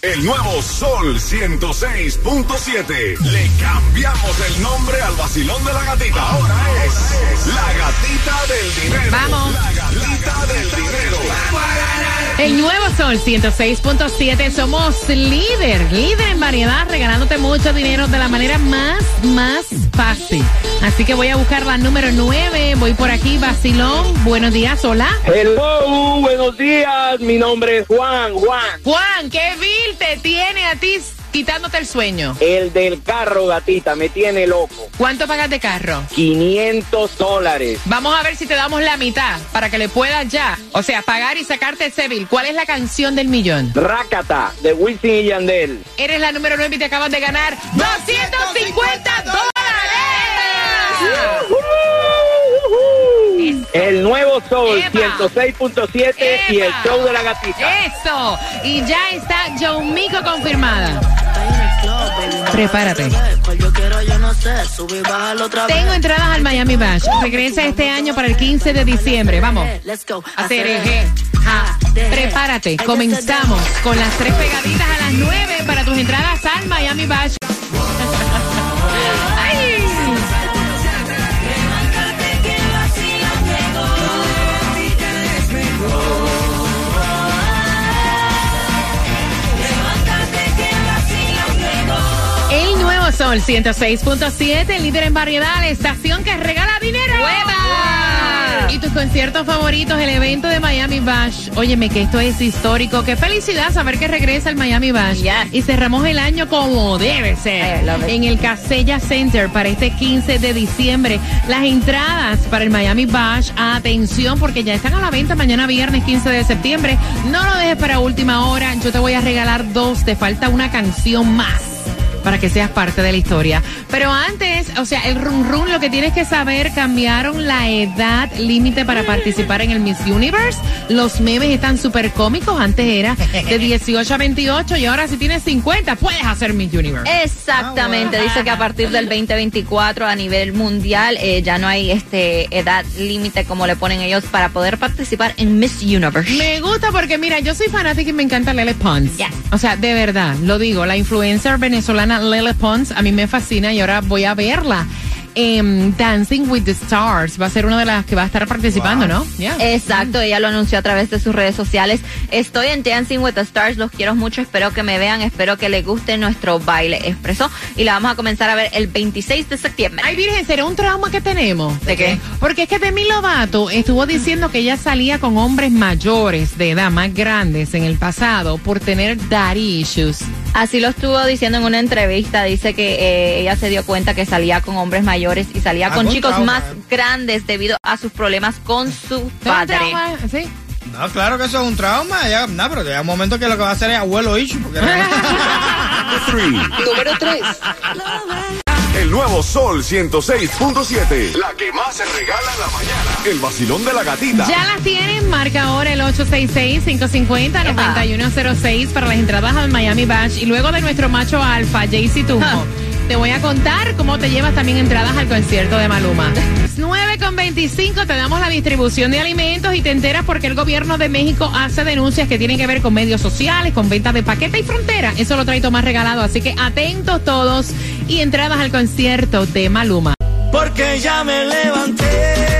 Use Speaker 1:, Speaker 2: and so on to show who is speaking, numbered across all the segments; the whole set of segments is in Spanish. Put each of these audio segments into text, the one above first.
Speaker 1: El nuevo Sol 106.7. Le cambiamos el nombre al vacilón de la gatita. Ahora es la gatita del dinero.
Speaker 2: Vamos.
Speaker 1: La gatita del dinero.
Speaker 2: El nuevo Sol 106.7, somos líder, líder en variedad, regalándote mucho dinero de la manera más, más fácil. Así que voy a buscar la número 9, voy por aquí, Basilón, buenos días, hola.
Speaker 3: Hello, buenos días. Mi nombre es Juan, Juan.
Speaker 2: Juan, ¿qué bill te tiene a ti quitándote el sueño?
Speaker 3: El del carro, gatita, me tiene loco.
Speaker 2: ¿Cuánto pagas de carro?
Speaker 3: 500 dólares.
Speaker 2: Vamos a ver si te damos la mitad para que le puedas ya, o sea, pagar y sacarte ese bill. ¿Cuál es la canción del millón?
Speaker 3: Rakata, de Wilson y Yandel.
Speaker 2: Eres la número 9 y te acabas de ganar 250 dólares.
Speaker 3: El nuevo Sol
Speaker 2: Epa.
Speaker 3: 106.7 y el show de la gatita.
Speaker 2: Eso. Y ya está Joe Mico confirmada. Prepárate. Tengo entradas al Miami Bash. Regresa este año para el 15 de diciembre. Vamos. Hacer eje. Ja. Prepárate. Comenzamos con las tres pegaditas a las 9 para tus entradas al Miami Bash. Sol 106.7, líder en variedad, la estación que regala dinero. Y tus conciertos favoritos, el evento de Miami Bash. Óyeme que esto es histórico. Qué felicidad saber que regresa el Miami Bash.
Speaker 4: Yes.
Speaker 2: Y cerramos el año como debe ser. En el Casella Center para este 15 de diciembre. Las entradas para el Miami Bash, atención porque ya están a la venta mañana viernes 15 de septiembre. No lo dejes para última hora. Yo te voy a regalar dos. Te falta una canción más para que seas parte de la historia. Pero antes, o sea, el run run, lo que tienes que saber, cambiaron la edad límite para participar en el Miss Universe. Los memes están súper cómicos. Antes era de 18 a 28 y ahora si tienes 50 puedes hacer Miss Universe.
Speaker 4: Exactamente, dice que a partir del 2024 a nivel mundial eh, ya no hay este edad límite como le ponen ellos para poder participar en Miss Universe.
Speaker 2: Me gusta porque, mira, yo soy fanática y me encanta Lele Pons.
Speaker 4: Yes.
Speaker 2: O sea, de verdad, lo digo, la influencer venezolana Lele Pons a mí me fascina y ahora voy a verla. en Dancing with the Stars va a ser una de las que va a estar participando, ¿no? Yeah.
Speaker 4: Exacto, ella lo anunció a través de sus redes sociales. Estoy en Dancing with the Stars, los quiero mucho, espero que me vean, espero que les guste nuestro baile expreso y la vamos a comenzar a ver el 26 de septiembre.
Speaker 2: Ay, Virgen, ¿será un trauma que tenemos?
Speaker 4: ¿De qué?
Speaker 2: Porque es que Demi Lovato estuvo diciendo que ella salía con hombres mayores de edad, más grandes en el pasado, por tener daddy issues.
Speaker 4: Así lo estuvo diciendo en una entrevista, dice que eh, ella se dio cuenta que salía con hombres mayores y salía con
Speaker 5: Algún
Speaker 4: chicos
Speaker 5: trauma,
Speaker 4: más
Speaker 5: eh.
Speaker 4: grandes debido a sus problemas con su
Speaker 2: ¿Es un
Speaker 4: padre.
Speaker 2: trauma? ¿Sí?
Speaker 5: No, claro que eso es un trauma. Ya, no, pero llega un momento que lo que va a hacer es abuelo issue. Porque
Speaker 1: Número 3. El nuevo Sol 106.7. La que más se regala en la mañana. El vacilón de la gatita.
Speaker 2: Ya las tienen, marca ahora el 866-550-9106 para las entradas al Miami Bash. Y luego de nuestro macho alfa, Jaycee Tunjo, te voy a contar cómo te llevas también entradas al concierto de Maluma. 9 con 25, te damos la distribución de alimentos y te enteras porque el gobierno de México hace denuncias que tienen que ver con medios sociales, con ventas de paquete y frontera. Eso lo trae Tomás regalado, así que atentos todos y entradas al concierto de Maluma.
Speaker 6: Porque ya me levanté,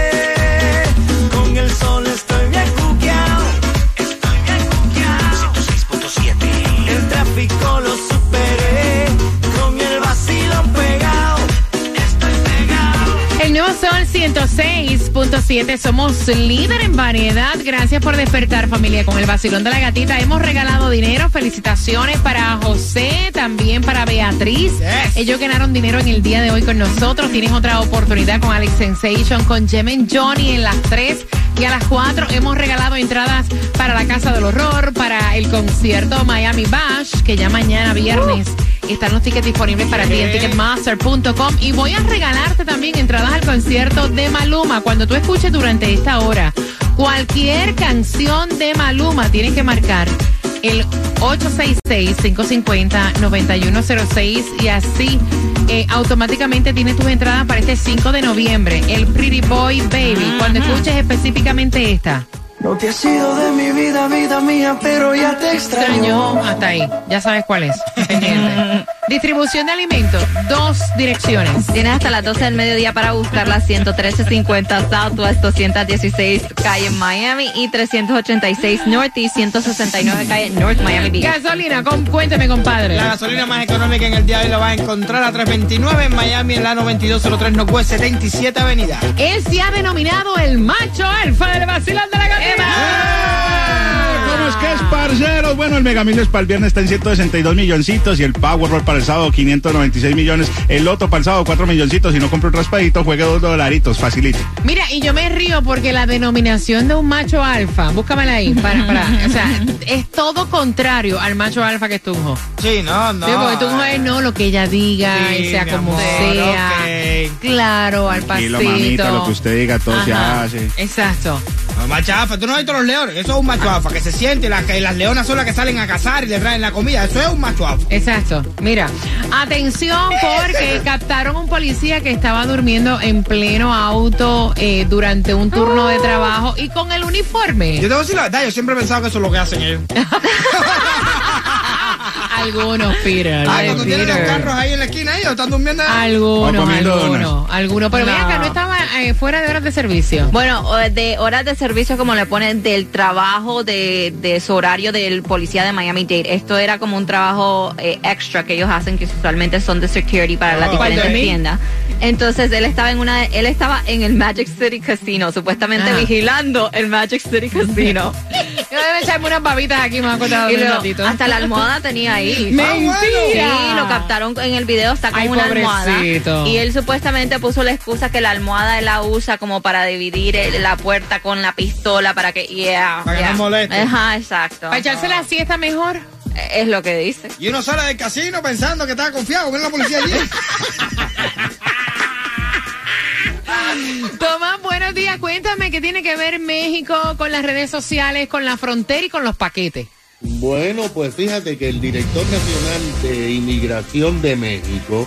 Speaker 2: nuevo Sol 106.7, somos líder en variedad. Gracias por despertar familia con el vacilón de la gatita. Hemos regalado dinero, felicitaciones para José, también para Beatriz.
Speaker 5: Yes.
Speaker 2: Ellos ganaron dinero en el día de hoy con nosotros. Tienes otra oportunidad con Alex Sensation, con Jemen Johnny en las 3 y a las 4 hemos regalado entradas para la Casa del Horror, para el concierto Miami Bash, que ya mañana viernes están los tickets disponibles para ti en ticketmaster.com y voy a regalarte también entradas al concierto de Maluma. Cuando tú escuches durante esta hora cualquier canción de Maluma, tienes que marcar el 866-550-9106 y así eh, automáticamente tienes tus entradas para este 5 de noviembre, el Pretty Boy Baby. Cuando escuches específicamente esta.
Speaker 6: No te has sido de mi vida, vida mía, pero ya te extraño.
Speaker 2: Hasta ahí, ya sabes cuál es. Pendiente. Distribución de alimentos, dos direcciones.
Speaker 4: Tienes hasta las 12 del mediodía para buscarla 11350 Southwest 216 calle Miami y 386 North y 169 calle North Miami Beach.
Speaker 2: Gasolina, com- cuénteme, compadre.
Speaker 5: La gasolina más económica en el día de hoy la vas a encontrar a 329 en Miami, en la 9203 Northwest 77 Avenida.
Speaker 2: Él se ha denominado el macho alfa del vacilón de la
Speaker 7: ¿Cómo es
Speaker 2: gatita.
Speaker 7: que es, parceros? Bueno, el Mega Millions para el viernes está en 162 milloncitos y el Powerball para el sábado 596 millones. El Loto para el sábado 4 milloncitos. Si no compra un raspadito, juegue dos dolaritos, facilito.
Speaker 2: Mira, y yo me río porque la denominación de un macho alfa, búscamela ahí, para, para, o sea, es todo contrario al macho alfa que es Tunjo.
Speaker 5: Sí, no, no.
Speaker 2: Sí, porque Tunjo es no lo que ella diga,
Speaker 5: Sí,
Speaker 2: y sea
Speaker 5: mi
Speaker 2: como
Speaker 5: amor,
Speaker 2: sea. Claro, al pasito.
Speaker 7: Tranquilo, mamita, lo que usted diga, todo se
Speaker 2: Ajá,
Speaker 7: hace.
Speaker 2: Exacto.
Speaker 5: No, macho alfa, tú no has visto los leones. Eso es un macho alfa que se siente. Las, que las leonas son las que salen a cazar y le traen la comida. Eso es un macho alfa.
Speaker 2: Exacto. Mira, atención porque captaron un policía que estaba durmiendo en pleno auto eh, durante un turno de trabajo y con el uniforme.
Speaker 5: Yo te voy a decir la verdad, yo siempre he pensado que eso es lo que hacen ellos.
Speaker 2: Algunos, Peter.
Speaker 5: Ah,
Speaker 2: ay,
Speaker 5: cuando tienen los carros ahí en la esquina, ellos están durmiendo.
Speaker 2: Algunos, algunos, algunos. Pero
Speaker 4: No.
Speaker 2: acá, no estaba eh, fuera de horas de servicio.
Speaker 4: Bueno, de horas de servicio, como le ponen, del trabajo de, de su horario del policía de Miami-Dade. Esto era como un trabajo eh, extra que ellos hacen, que usualmente son de security para las
Speaker 5: Oh.
Speaker 2: ¿Para
Speaker 4: diferentes tiendas. Entonces, él estaba en una, él estaba en el Magic City Casino, supuestamente
Speaker 2: Ajá.
Speaker 4: vigilando el Magic City Casino.
Speaker 2: Yo debe echarme unas babitas aquí, me voy a acordar
Speaker 4: y
Speaker 2: un ratito.
Speaker 4: hasta la almohada tenía ahí.
Speaker 2: ¡Mentira!
Speaker 4: Sí, lo captaron en el video, está con
Speaker 2: Ay,
Speaker 4: una
Speaker 2: pobrecito.
Speaker 4: almohada. Y él supuestamente puso la excusa que la almohada él la usa como para dividir el- la puerta con la pistola para que, yeah,
Speaker 5: Para que
Speaker 4: yeah.
Speaker 5: no moleste.
Speaker 4: Ajá, exacto.
Speaker 2: Para echarse la siesta mejor.
Speaker 4: Es lo que dice.
Speaker 5: Y uno sale del casino pensando que estaba confiado. Ven la policía allí.
Speaker 2: Tomás, buenos días. Cuéntame qué tiene que ver México con las redes sociales, con la frontera y con los paquetes.
Speaker 8: Bueno, pues fíjate que el director nacional de inmigración de México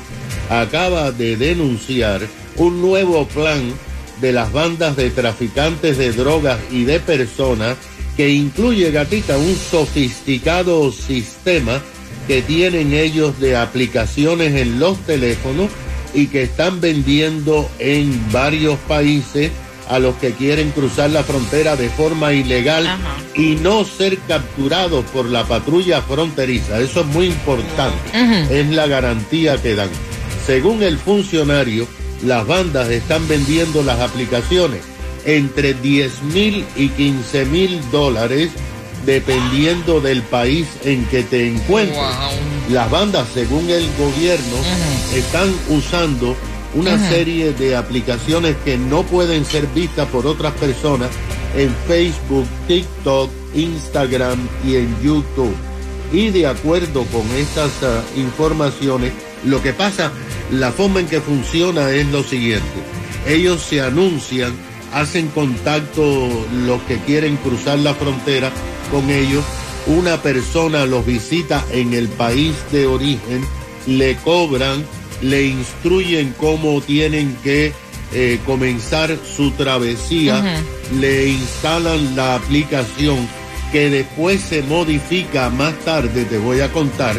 Speaker 8: acaba de denunciar un nuevo plan de las bandas de traficantes de drogas y de personas que incluye, gatita, un sofisticado sistema que tienen ellos de aplicaciones en los teléfonos y que están vendiendo en varios países a los que quieren cruzar la frontera de forma ilegal
Speaker 4: Ajá.
Speaker 8: y no ser capturados por la patrulla fronteriza. Eso es muy importante. Es la garantía que dan. Según el funcionario, las bandas están vendiendo las aplicaciones entre 10 mil y 15 mil dólares dependiendo del país en que te encuentres. Las bandas, según el gobierno, están usando una serie de aplicaciones que no pueden ser vistas por otras personas en Facebook, TikTok, Instagram y en YouTube. Y de acuerdo con estas ah, informaciones, lo que pasa, la forma en que funciona es lo siguiente. Ellos se anuncian, hacen contacto los que quieren cruzar la frontera con ellos. Una persona los visita en el país de origen, le cobran, le instruyen cómo tienen que eh, comenzar su travesía, le instalan la aplicación que después se modifica. Más tarde, te voy a contar,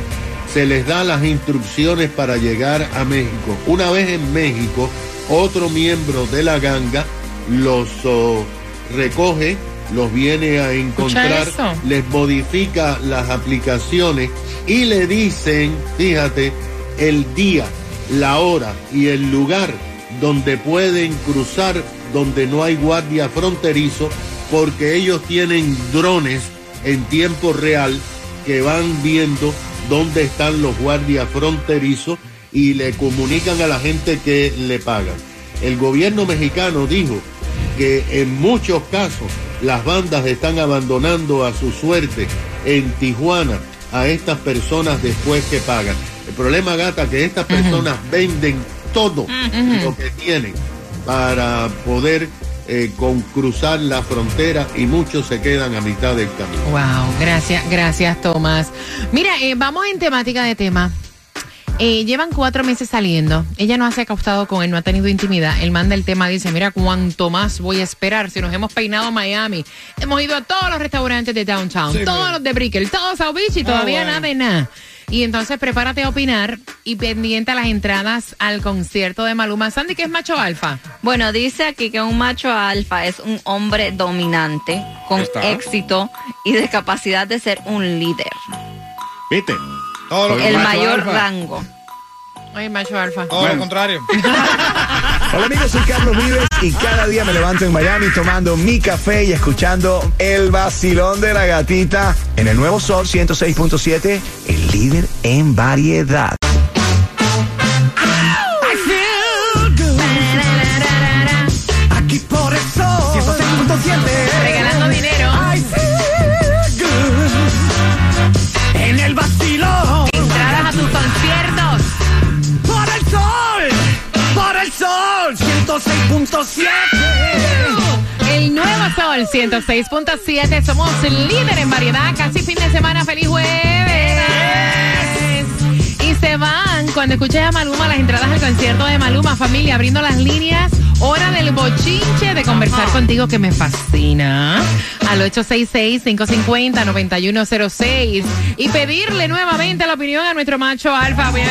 Speaker 8: se les da las instrucciones para llegar a México. Una vez en México, otro miembro de la ganga los oh, recoge, los viene a encontrar, les modifica las aplicaciones y le dicen, fíjate, el día, la hora y el lugar donde pueden cruzar, donde no hay guardia fronterizo, porque ellos tienen drones en tiempo real que van viendo dónde están los guardias fronterizos y le comunican a la gente que le pagan. El gobierno mexicano dijo que en muchos casos las bandas están abandonando a su suerte en Tijuana a estas personas después que pagan. El problema, gata, que estas personas venden todo lo que tienen para poder eh, con cruzar la frontera y muchos se quedan a mitad del camino.
Speaker 2: Wow, gracias, gracias Tomás. Mira, eh, vamos en temática de tema. Eh, llevan cuatro meses saliendo. Ella no se ha acostado con él, no ha tenido intimidad. Él manda el tema, dice, mira cuánto más voy a esperar. Si nos hemos peinado a Miami, hemos ido a todos los restaurantes de Downtown,
Speaker 5: Sí,
Speaker 2: todos
Speaker 5: mira.
Speaker 2: los de Brickell, todos South Beach y todavía
Speaker 5: bueno.
Speaker 2: nada de nada. Y entonces prepárate a opinar y pendiente a las entradas al concierto de Maluma. Sandy, que es macho alfa.
Speaker 4: Bueno, dice aquí que un macho alfa es un hombre dominante, con
Speaker 7: Está.
Speaker 4: éxito y de capacidad de ser un líder.
Speaker 7: ¿Viste?
Speaker 5: Todo lo,
Speaker 7: Soy
Speaker 4: El mayor
Speaker 5: alfa.
Speaker 4: rango.
Speaker 2: Ay, macho alfa.
Speaker 5: todo
Speaker 7: Bueno.
Speaker 5: lo contrario.
Speaker 9: Hola amigos, soy Carlos Vives y cada día me levanto en Miami tomando mi café y escuchando el vacilón de la gatita en el nuevo Sol 106.7, el líder en variedad.
Speaker 6: 106.7.
Speaker 2: Somos líder en variedad. Casi fin de semana. ¡Feliz jueves! Y se van cuando escuches a Maluma las entradas al concierto de Maluma. Familia, abriendo las líneas. Hora del bochinche de conversar contigo que me fascina. Al 866-550-9106. Y pedirle nuevamente la opinión a nuestro macho alfa. Bien.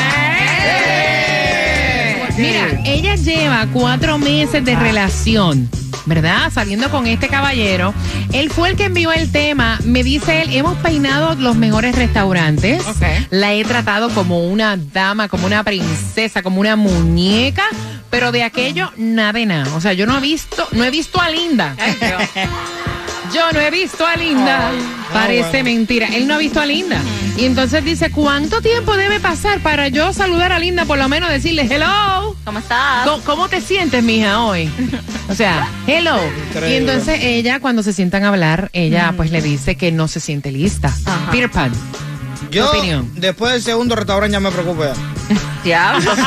Speaker 2: Mira, ella lleva cuatro meses de relación. ¿Verdad? Saliendo con este caballero. Él fue el que envió el tema. Me dice él, hemos peinado los mejores restaurantes.
Speaker 4: Ok.
Speaker 2: La he tratado como una dama, como una princesa, como una muñeca. Pero de aquello, nada de nada. O sea, yo no he visto, no he visto a Linda. Yo no he visto a Linda. Parece
Speaker 5: bueno.
Speaker 2: mentira. Él no ha visto a Linda. Y entonces dice, ¿cuánto tiempo debe pasar para yo saludar a Linda? Por lo menos decirle, hello.
Speaker 4: ¿Cómo estás?
Speaker 2: ¿Cómo, cómo te sientes, mija, hoy? O sea, hello.
Speaker 5: Increíble.
Speaker 2: Y entonces ella, cuando se sientan a hablar, ella pues le dice que no se siente lista.
Speaker 4: Ajá.
Speaker 2: Peter Pan.
Speaker 5: Yo,
Speaker 2: opinión?
Speaker 5: después del segundo restaurante ya me preocupo ya.
Speaker 4: Diablo.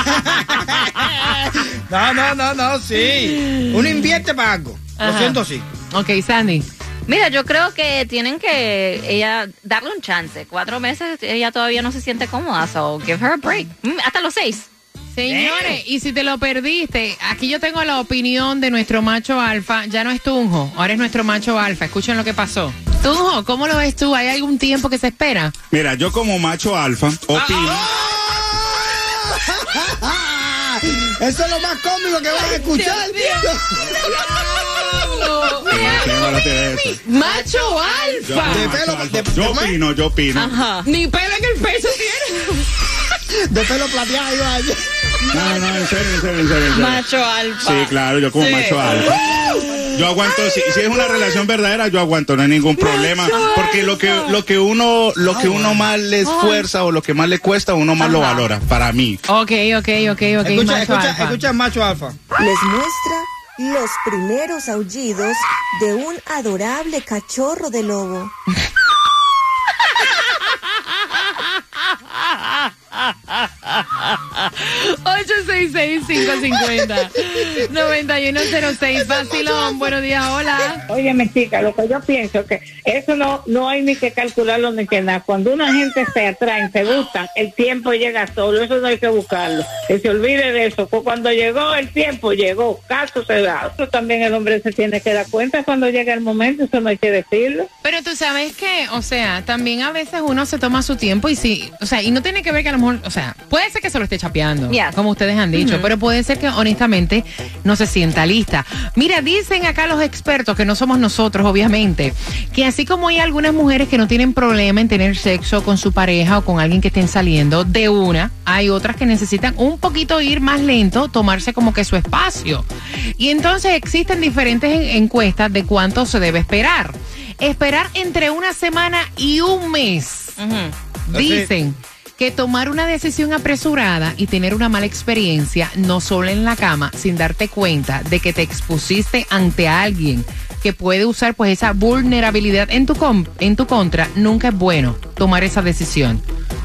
Speaker 5: No, no, no, no, sí. Uno invierte para algo. Lo siento, sí.
Speaker 2: Ok, Sandy.
Speaker 4: Mira, yo creo que tienen que ella darle un chance. Cuatro meses, ella todavía no se siente cómoda, so give her a break. Mm, Hasta los seis.
Speaker 2: Señores, y si te lo perdiste, aquí yo tengo la opinión de nuestro macho alfa. Ya no es Tunjo, ahora es nuestro macho alfa. Escuchen lo que pasó. Tunjo, ¿cómo lo ves tú? ¿Hay algún tiempo que se espera?
Speaker 7: Mira, yo como macho alfa opino.
Speaker 5: Eso es lo más cómico que vas a escuchar.
Speaker 2: ¡Macho alfa!
Speaker 5: De
Speaker 7: como
Speaker 5: pelo,
Speaker 7: macho
Speaker 5: de-
Speaker 7: alfa.
Speaker 5: de-
Speaker 7: Yo opino, yo opino.
Speaker 4: Ajá.
Speaker 2: Ni pelo en el pecho tiene.
Speaker 5: De pelo plateado, iba.
Speaker 7: No, no, en serio, en serio, en serio. en serio.
Speaker 4: Macho alfa.
Speaker 7: Sí, claro, yo como macho alfa. Yo aguanto, si, si es una relación verdadera, yo aguanto, no hay ningún problema. Porque lo que, lo que uno, lo que uno más le esfuerza o lo que más le cuesta, uno más lo valora, para mí.
Speaker 2: Ok, ok, ok, ok.
Speaker 5: Escucha,
Speaker 2: macho
Speaker 5: escucha,
Speaker 2: alfa.
Speaker 5: escucha, macho alfa.
Speaker 10: les muestra los primeros aullidos de un adorable cachorro de lobo.
Speaker 2: $866-550-9106. Vacilón, buenos días, hola.
Speaker 11: Óyeme, chica, lo que yo pienso que eso no no hay ni que calcularlo ni que nada. Cuando una gente se atrae, se gustan, el tiempo llega solo, eso no hay que buscarlo. Que se olvide de eso. Cuando llegó el tiempo, llegó, caso cerrado. Eso también el hombre se tiene que dar cuenta cuando llega el momento, eso no hay que decirlo.
Speaker 2: Pero tú sabes que, o sea, también a veces uno se toma su tiempo y sí, o sea, y no tiene que ver que a lo mejor, o sea, puede ser que se lo esté chapeando,
Speaker 4: Yes.
Speaker 2: como ustedes han dicho, pero puede ser que honestamente no se sienta lista. Mira, dicen acá los expertos, que no somos nosotros, obviamente, que así como hay algunas mujeres que no tienen problema en tener sexo con su pareja o con alguien que estén saliendo de una, hay otras que necesitan un poquito ir más lento, tomarse como que su espacio. Y entonces existen diferentes en- encuestas de cuánto se debe esperar. Esperar entre una semana y un mes. Dicen que tomar una decisión apresurada y tener una mala experiencia, no solo en la cama, sin darte cuenta de que te expusiste ante alguien que puede usar pues esa vulnerabilidad en tu, com- en tu contra, nunca es bueno tomar esa decisión.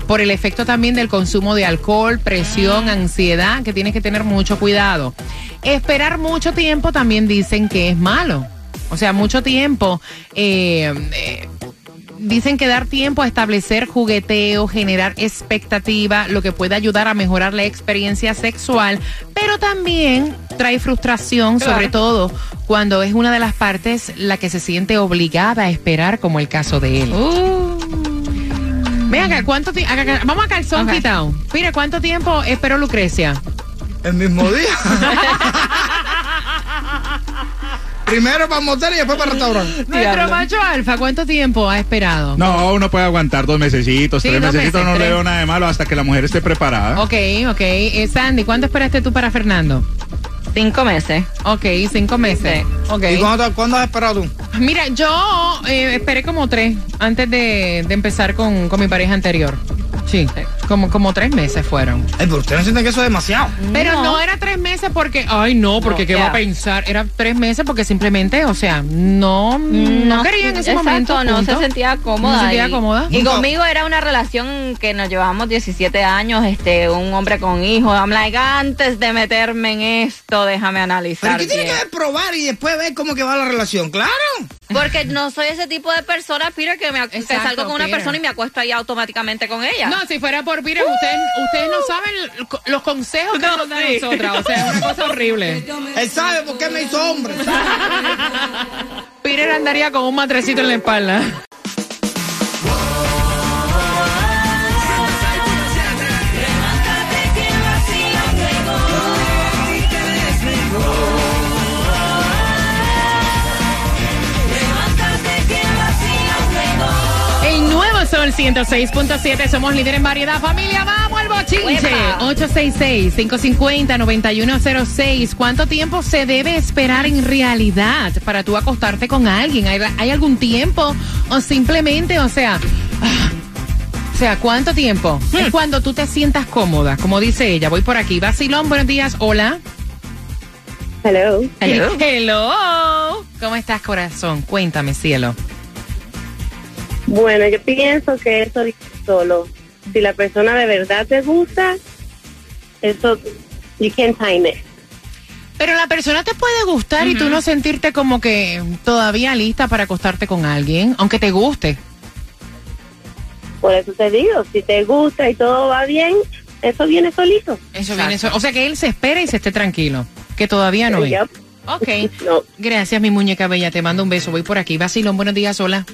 Speaker 2: Por el efecto también del consumo de alcohol, presión, ansiedad, que tienes que tener mucho cuidado. Esperar mucho tiempo también dicen que es malo. O sea, mucho tiempo. eh, eh, Dicen que dar tiempo a establecer jugueteo, generar expectativa, lo que puede ayudar a mejorar la experiencia sexual, pero también trae frustración, sobre todo cuando es una de las partes la que se siente obligada a esperar, como el caso de él. Ven acá, ¿cuánto ti- acá, acá, Vamos a calzón quitado. Mira, ¿cuánto tiempo esperó Lucrecia?
Speaker 5: El mismo día. Primero para el motel y después para el restaurante.
Speaker 2: Nuestro macho alfa, ¿cuánto tiempo ha esperado?
Speaker 7: No, uno puede aguantar dos mesecitos,
Speaker 2: Sí,
Speaker 7: tres
Speaker 2: dos
Speaker 7: mesecitos,
Speaker 2: meses,
Speaker 7: no
Speaker 2: tres.
Speaker 7: le veo nada de malo hasta que la mujer esté preparada.
Speaker 2: Ok, ok. Eh, Sandy, ¿cuánto esperaste tú para Fernando?
Speaker 4: Cinco meses.
Speaker 2: Ok, cinco meses. Ok.
Speaker 5: ¿Y cuándo, cuándo has esperado tú?
Speaker 2: Mira, yo eh, esperé como tres antes de, de empezar con, con mi pareja anterior. Sí, como, como tres meses fueron.
Speaker 5: Ay, pero usted no siente que eso es demasiado.
Speaker 2: Pero no, era tres meses porque, ay no, porque
Speaker 4: No,
Speaker 2: qué va a pensar. Era tres meses porque simplemente, o sea, no, no, quería en ese
Speaker 4: exacto,
Speaker 2: momento.
Speaker 4: no
Speaker 2: punto.
Speaker 4: se sentía cómoda.
Speaker 2: No se sentía cómoda.
Speaker 4: Y conmigo era una relación que nos llevamos 17 años, este, un hombre con hijos. I'm like, antes de meterme en esto, déjame
Speaker 5: Pero
Speaker 4: analizar.
Speaker 5: ¿qué tiene que
Speaker 4: bien.
Speaker 5: ver probar y después ver cómo que va la relación? Claro.
Speaker 4: Porque no soy ese tipo de persona, Peter, que, me, que
Speaker 2: Exacto,
Speaker 4: salgo con una
Speaker 2: Peter.
Speaker 4: persona y me acuesto ahí automáticamente con ella.
Speaker 2: No, si fuera por Pire, ustedes, ustedes no saben los consejos que
Speaker 4: No,
Speaker 2: nos dan
Speaker 4: sí.
Speaker 2: nosotras. O sea, es una cosa horrible.
Speaker 5: Él sabe por qué me hizo hombre.
Speaker 2: Peter andaría con un matrecito en la espalda. 106.7, somos líder en variedad. Familia, vamos al bochinche.
Speaker 4: Uepa.
Speaker 2: 866-550-9106. ¿Cuánto tiempo se debe esperar en realidad para tú acostarte con alguien? ¿Hay, hay algún tiempo? O simplemente, o sea... ah, o sea, ¿cuánto tiempo? Es cuando tú te sientas cómoda, como dice ella. Voy por aquí. Vacilón, buenos días. Hola.
Speaker 11: Hello.
Speaker 4: Hello.
Speaker 2: Hello. ¿Cómo estás, corazón? Cuéntame, cielo.
Speaker 11: Bueno, yo pienso que eso dice solo. Si la persona de verdad te gusta, eso, you can time it.
Speaker 2: Pero la persona te puede gustar y tú no sentirte como que todavía lista para acostarte con alguien, aunque te guste.
Speaker 11: Por eso te digo, si te gusta y todo va bien, eso viene solito.
Speaker 2: Eso viene so- O sea que él se espera y se esté tranquilo. Que todavía no es.
Speaker 11: Yep.
Speaker 2: Ok.
Speaker 11: No.
Speaker 2: Gracias, mi muñeca bella. Te mando un beso. Voy por aquí. Vacilón, buenos días, hola.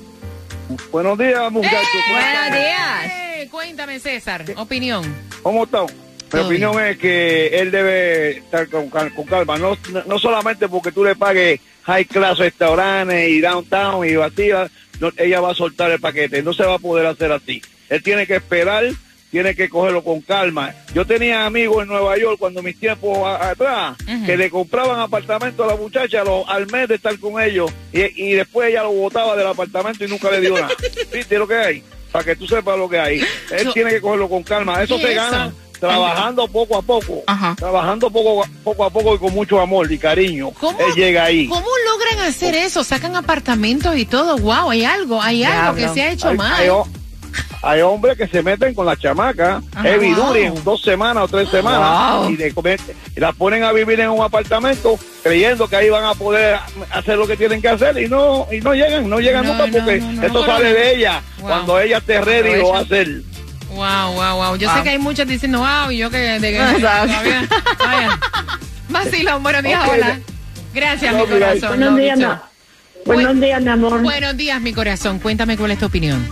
Speaker 3: Buenos días, muchachos.
Speaker 4: Buenos días.
Speaker 2: Eh, cuéntame, César. Opinión.
Speaker 3: ¿Cómo están? Mi
Speaker 2: Todo
Speaker 3: opinión es que él debe estar con calma, no, no solamente porque tú le pagues high class restaurantes y downtown y vacías, no, ella va a soltar el paquete, no se va a poder hacer así. Él tiene que esperar, tiene que cogerlo con calma. Yo tenía amigos en Nueva York cuando mis tiempos atrás que le compraban apartamento a la muchacha lo- al mes de estar con ellos y, y después ella lo botaba del apartamento y nunca le dio nada. ¿Viste lo que hay? Para que tú sepas lo que hay. Él
Speaker 2: Yo-
Speaker 3: tiene que cogerlo con calma. Eso
Speaker 2: ¿Qué
Speaker 3: se
Speaker 2: es
Speaker 3: gana
Speaker 2: eso?
Speaker 3: trabajando poco a poco,
Speaker 4: Ajá.
Speaker 3: trabajando poco, a- poco a poco y con mucho amor y cariño.
Speaker 2: ¿Cómo,
Speaker 3: Él llega ahí.
Speaker 2: ¿Cómo logran hacer eso? Sacan apartamentos y todo. Wow, hay algo, hay algo que se ha hecho
Speaker 3: Hay,
Speaker 2: mal.
Speaker 3: hay hay hombres que se meten con la chamaca, heavy
Speaker 2: Wow.
Speaker 3: duty, en dos semanas o tres semanas,
Speaker 4: Wow.
Speaker 3: y, de comer- y las ponen a vivir en un apartamento creyendo que ahí van a poder hacer lo que tienen que hacer y no y no llegan, no llegan
Speaker 2: No,
Speaker 3: nunca
Speaker 2: no,
Speaker 3: porque
Speaker 2: no, no.
Speaker 3: esto sale de ella.
Speaker 2: Wow.
Speaker 3: Cuando ella esté ready lo va a hacer.
Speaker 2: Wow, wow, wow. Yo sé
Speaker 3: Ah.
Speaker 2: que hay muchos diciendo, wow, y yo que de que todavía. Vaya. Vacilón, buenos días,
Speaker 3: Ok.
Speaker 2: hola. Gracias, mi corazón.
Speaker 11: Buenos días. Buenos días, mi amor.
Speaker 2: Buenos días, mi corazón. Cuéntame cuál es tu opinión.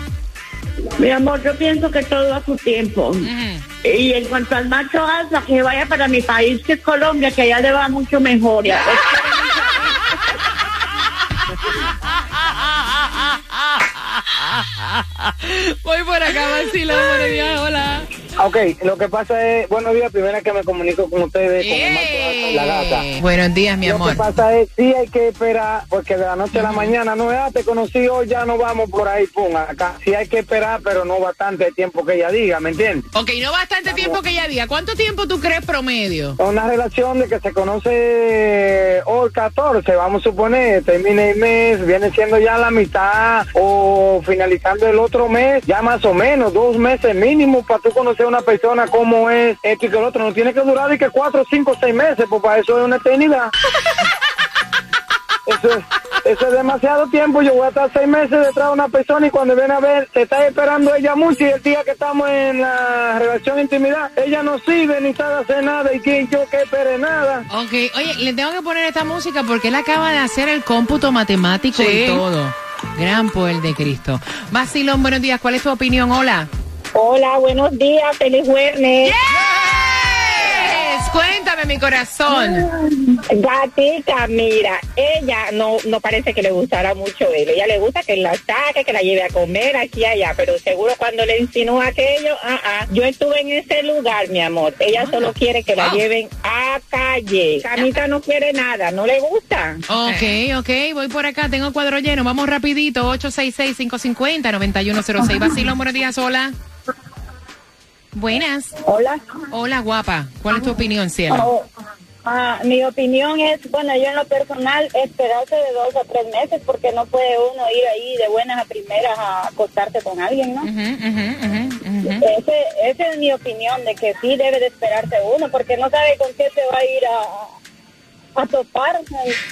Speaker 11: Mi amor, yo pienso que todo a su tiempo. Y en cuanto al macho alfa, que vaya para mi país, que es Colombia, que allá le va mucho mejor. Ya.
Speaker 2: Voy por acá, Vacilón, buenos días, hola.
Speaker 12: Ok, lo que pasa es, buenos días, primera vez que me comunico con ustedes, con la gata.
Speaker 2: Buenos días, mi
Speaker 12: Lo
Speaker 2: amor.
Speaker 12: que pasa es, sí hay que esperar, porque de la noche a la mañana, no, ya te conocí hoy, ya no vamos por ahí, pum, acá. Sí hay que esperar, pero no bastante tiempo que ella diga, ¿me entiendes?
Speaker 2: Ok, no bastante tiempo que ella diga. ¿Cuánto tiempo tú crees promedio?
Speaker 12: Una relación de que se conoce hoy 14, vamos a suponer, termina el mes, viene siendo ya la mitad o finalizando el otro mes, ya más o menos, dos meses mínimo para tú conocer a una persona cómo es esto y que el otro. No tiene que durar de que cuatro, cinco, seis meses, para eso es una eternidad. Eso es, eso es demasiado tiempo. Yo voy a estar seis meses detrás de una persona y cuando viene a ver, te está esperando ella mucho y el día que estamos en la relación de intimidad, ella no sirve ni sabe hacer nada y que yo que espere nada.
Speaker 2: Ok, oye, le tengo que poner esta música porque él acaba de hacer el cómputo matemático
Speaker 4: Sí.
Speaker 2: y todo. Gran poder de Cristo. Basilón, buenos días. ¿Cuál es tu opinión? Hola.
Speaker 11: Hola, buenos días, feliz jueves.
Speaker 2: Yes. Cuéntame, mi corazón.
Speaker 11: Gatita, mira, ella no, no parece que le gustara mucho él. Ella le gusta que la saque, que la lleve a comer aquí y allá, pero seguro cuando le insinúa aquello, ah, ah. Yo estuve en ese lugar, mi amor. Ella solo quiere que la lleven a calle. Camita no quiere nada, no le gusta.
Speaker 2: Ok, ok, voy por acá, tengo el cuadro lleno, vamos rapidito, 866-550-9106. Basilón, buenos días, hola. Buenas.
Speaker 11: Hola.
Speaker 2: Hola, guapa. ¿Cuál es tu opinión, cielo?
Speaker 11: Oh, ah, mi opinión es, bueno, yo en lo personal, esperarse de dos a tres meses porque no puede uno ir ahí de buenas a primeras a acostarse con alguien, ¿no? Ese, esa es mi opinión, de que sí debe de esperarse uno porque no sabe con qué se va a ir a, a topar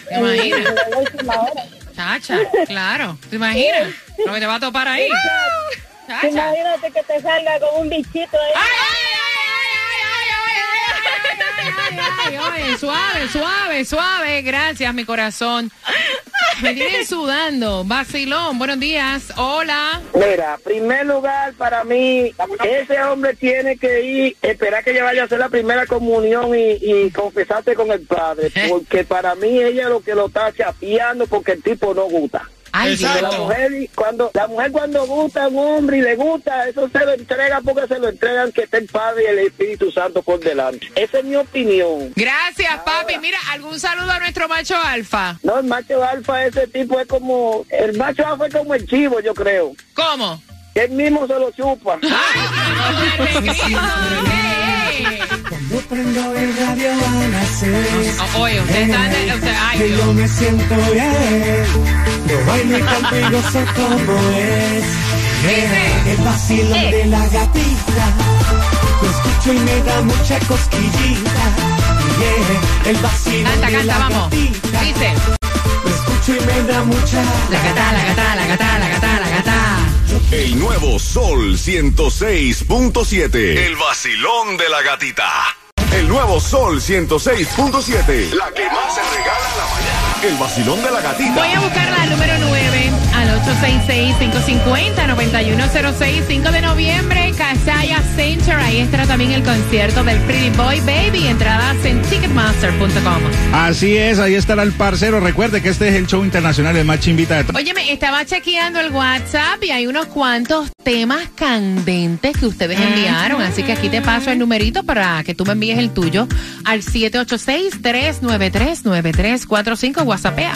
Speaker 11: en, en la última hora.
Speaker 2: Chacha, claro. ¿Te imaginas? Lo que te va a topar ahí.
Speaker 11: Imagínate que te salga con un bichito ahí.
Speaker 2: Ay, oye, suave, suave, suave. Gracias, mi corazón. Me tienen sudando. Vacilón, buenos días. Hola.
Speaker 12: Mira, primer lugar para mí, ese hombre tiene que ir, esperar que ella vaya a hacer la primera comunión y, y confesarse con el padre, porque para mí ella lo que lo está chapeando porque el tipo no gusta.
Speaker 2: Ay,
Speaker 12: Porque la
Speaker 2: Dios.
Speaker 12: mujer cuando la mujer cuando gusta a un hombre y le gusta, eso se lo entrega porque se lo entregan que esté el Padre y el Espíritu Santo por delante. Esa es mi opinión.
Speaker 2: Gracias, papi. Mira, algún saludo a nuestro macho alfa.
Speaker 12: No, el macho alfa, ese tipo es como, el macho alfa es como el chivo, yo creo.
Speaker 2: ¿Cómo?
Speaker 12: Él mismo se lo chupa.
Speaker 6: Cuando prendo el radio a las seis.
Speaker 2: Oye, usted está... de- usted- ay,
Speaker 6: que yo me siento bien. Yo bailo y canto y gozo como es. Yeah, el vacilón de la gatita. Lo escucho y me da mucha cosquillita. Yeah, el vacilón
Speaker 2: Canta,
Speaker 6: de
Speaker 2: canta,
Speaker 6: la
Speaker 2: vamos.
Speaker 6: gatita.
Speaker 2: Dice.
Speaker 6: Lo escucho y me da mucha.
Speaker 2: La gata, la gata, la gata, la gata, la gata.
Speaker 1: El nuevo Sol 106.7. El vacilón de la gatita. El nuevo Sol 106.7. La que más se regala en la mañana. El vacilón de la gatita.
Speaker 2: Voy a buscar la número 9 al 866-550-9106, 5 de noviembre, Casaya Center. Ahí estará también el concierto del Pretty Boy Baby. Entradas en ticketmaster.com.
Speaker 7: Así es, ahí estará el parcero. Recuerde que este es el show internacional de de todo.
Speaker 2: Óyeme, estaba chequeando el WhatsApp y hay unos cuantos temas candentes que ustedes enviaron. Así que aquí te paso el numerito para que tú me envíes el tuyo al 786-393-9345 WhatsAppea.